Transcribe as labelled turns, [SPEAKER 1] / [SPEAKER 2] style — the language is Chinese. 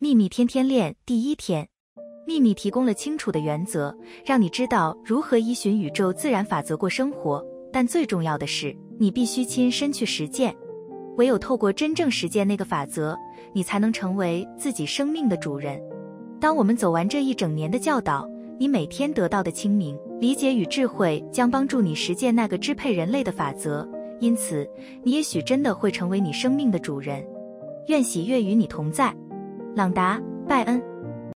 [SPEAKER 1] 秘密天天练第一天，秘密提供了清楚的原则，让你知道如何依循宇宙自然法则过生活。但最重要的是，你必须亲身去实践。唯有透过真正实践那个法则，你才能成为自己生命的主人。当我们走完这一整年的教导，你每天得到的清明、理解与智慧，将帮助你实践那个支配人类的法则。因此，你也许真的会成为你生命的主人。愿喜悦与你同在。朗达·拜恩。